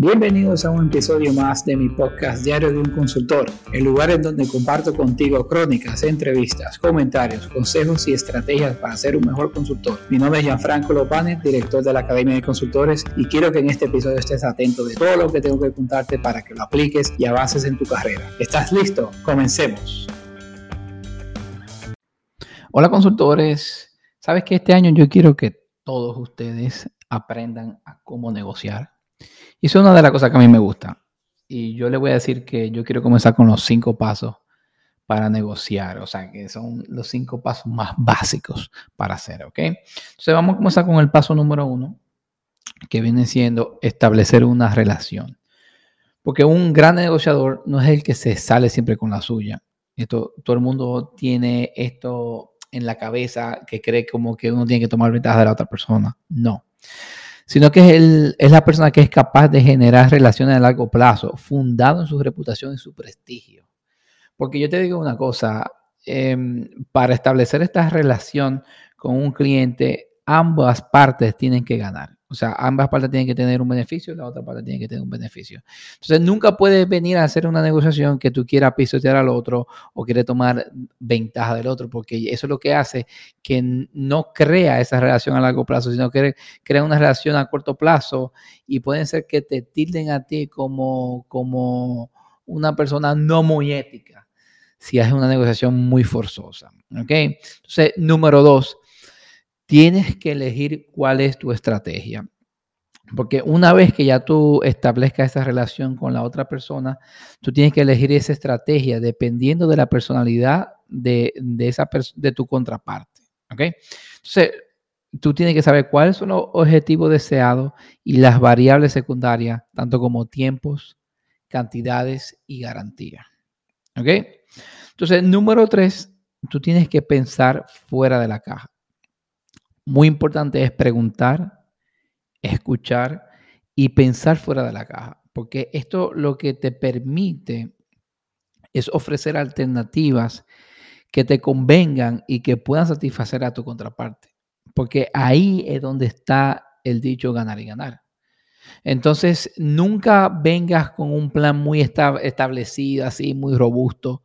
Bienvenidos a un episodio más de mi podcast Diario de un Consultor, el lugar en donde comparto contigo crónicas, entrevistas, comentarios, consejos y estrategias para ser un mejor consultor. Mi nombre es Gianfranco Lopane, director de la Academia de Consultores, y quiero que en este episodio estés atento de todo lo que tengo que contarte para que lo apliques y avances en tu carrera. ¿Estás listo? Comencemos. Hola consultores, sabes que este año yo quiero que todos ustedes aprendan a cómo negociar y eso es una de las cosas que a mí me gusta. Y yo le voy a decir que yo quiero comenzar con los cinco pasos para negociar, o sea, que son los cinco pasos más básicos para hacer, ¿ok? Entonces vamos a comenzar con el paso número uno, que viene siendo establecer una relación. Porque un gran negociador no es el que se sale siempre con la suya. Esto, todo el mundo tiene esto en la cabeza que cree como que uno tiene que tomar ventaja de la otra persona. No sino que es, es la persona que es capaz de generar relaciones a largo plazo, fundado en su reputación y su prestigio. Porque yo te digo una cosa, em, para establecer esta relación con un cliente, ambas partes tienen que ganar. O sea, ambas partes tienen que tener un beneficio la otra parte tiene que tener un beneficio. Entonces, nunca puedes venir a hacer una negociación que tú quieras pisotear al otro o quieres tomar ventaja del otro, porque eso es lo que hace que no crea esa relación a largo plazo, sino que crea una relación a corto plazo y pueden ser que te tilden a ti como, como una persona no muy ética si haces una negociación muy forzosa. ¿Ok? Entonces, número dos tienes que elegir cuál es tu estrategia. Porque una vez que ya tú establezcas esa relación con la otra persona, tú tienes que elegir esa estrategia dependiendo de la personalidad de, esa de tu contraparte. ¿Ok? Entonces, tú tienes que saber cuáles son los objetivos deseados y las variables secundarias, tanto como tiempos, cantidades y garantía. ¿Ok? Entonces, número tres, tú tienes que pensar fuera de la caja muy importante es preguntar, escuchar y pensar fuera de la caja, porque esto lo que te permite es ofrecer alternativas que te convengan y que puedan satisfacer a tu contraparte, porque ahí es donde está el dicho ganar y ganar. Entonces, nunca vengas con un plan muy establecido, así, muy robusto,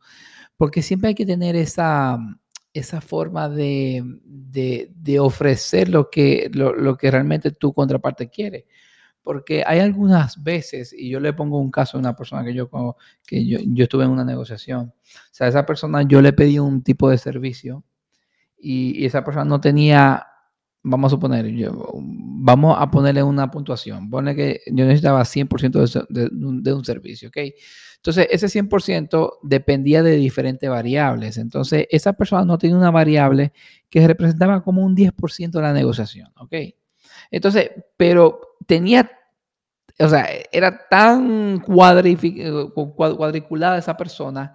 porque siempre hay que tener esa, esa forma de, ofrecer lo que, lo, que realmente tu contraparte quiere. Porque hay algunas veces, y yo le pongo un caso a una persona que yo, que yo, yo estuve en una negociación, o sea, esa persona yo le pedí un tipo de servicio y, esa persona no tenía, vamos a suponer, yo, vamos a ponerle una puntuación, pone que yo necesitaba 100% de, de, un servicio, ¿ok? Entonces, ese 100% dependía de diferentes variables. Entonces, esa persona no tenía una variable que representaba como un 10% de la negociación, ¿ok? Entonces, pero tenía, o sea, era tan cuadriculada esa persona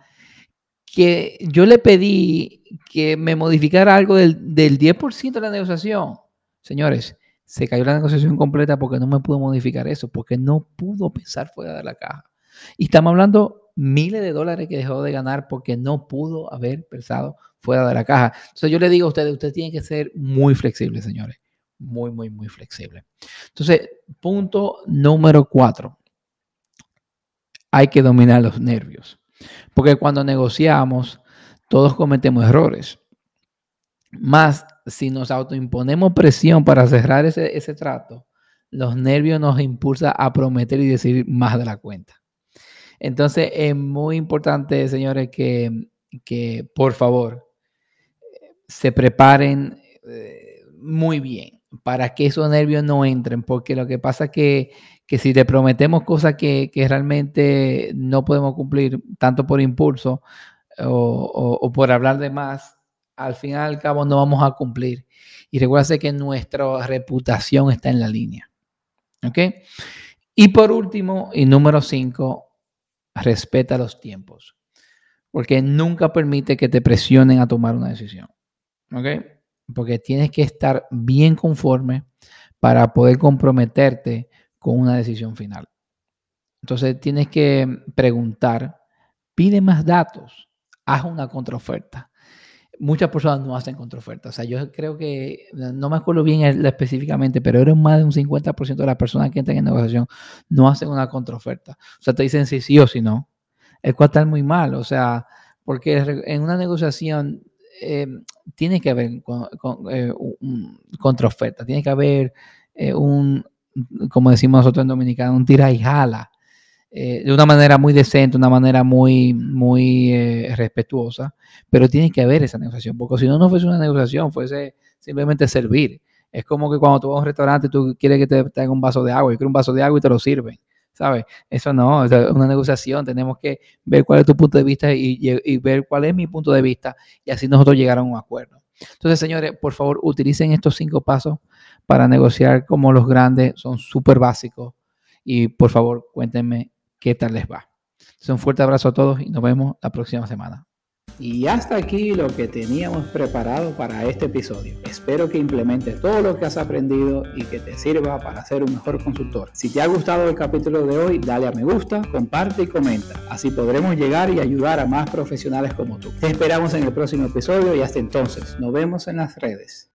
que yo le pedí que me modificara algo del, del 10% de la negociación. Señores, se cayó la negociación completa porque no me pudo modificar eso, porque no pudo pensar fuera de la caja. Y estamos hablando miles de dólares que dejó de ganar porque no pudo haber pensado fuera de la caja. Entonces yo le digo a ustedes, ustedes tienen que ser muy flexibles, señores. Muy, muy, muy flexibles. Entonces, punto número cuatro. Hay que dominar los nervios. Porque cuando negociamos, todos cometemos errores. Más si nos autoimponemos presión para cerrar ese, ese trato, los nervios nos impulsan a prometer y decir más de la cuenta. Entonces es muy importante, señores, que, por favor se preparen eh, muy bien para que esos nervios no entren, porque lo que pasa es que, si le prometemos cosas que, realmente no podemos cumplir, tanto por impulso o, por hablar de más, al final al cabo no vamos a cumplir. Y recuerda que nuestra reputación está en la línea. ¿Ok? Y por último, y número cinco, respeta los tiempos, porque nunca permite que te presionen a tomar una decisión. ¿Ok? Porque tienes que estar bien conforme para poder comprometerte con una decisión final. Entonces tienes que preguntar, pide más datos, haz una contraoferta. Muchas personas no hacen contraoferta. O sea, yo creo que, no me acuerdo bien específicamente, pero era más de un 50% de las personas que entran en negociación no hacen una contraoferta. O sea, te dicen si sí o si no. Es cual está muy mal. O sea, porque en una negociación eh, tiene que haber con, eh, contraoferta, tiene que haber eh, un, como decimos nosotros en Dominicano, un tira y jala. Eh, de una manera muy decente, una manera muy, muy eh, respetuosa, pero tiene que haber esa negociación, porque si no, no fuese una negociación, fuese simplemente servir. Es como que cuando tú vas a un restaurante tú quieres que te traigan un vaso de agua, y quieres un vaso de agua y te lo sirven, ¿sabes? Eso no, es una negociación, tenemos que ver cuál es tu punto de vista y, y ver cuál es mi punto de vista y así nosotros llegar a un acuerdo. Entonces, señores, por favor, utilicen estos cinco pasos para negociar como los grandes, son súper básicos y por favor, cuéntenme qué tal les va. un fuerte abrazo a todos y nos vemos la próxima semana. Y hasta aquí lo que teníamos preparado para este episodio. Espero que implementes todo lo que has aprendido y que te sirva para ser un mejor consultor. Si te ha gustado el capítulo de hoy, dale a me gusta, comparte y comenta. Así podremos llegar y ayudar a más profesionales como tú. Te esperamos en el próximo episodio y hasta entonces, nos vemos en las redes.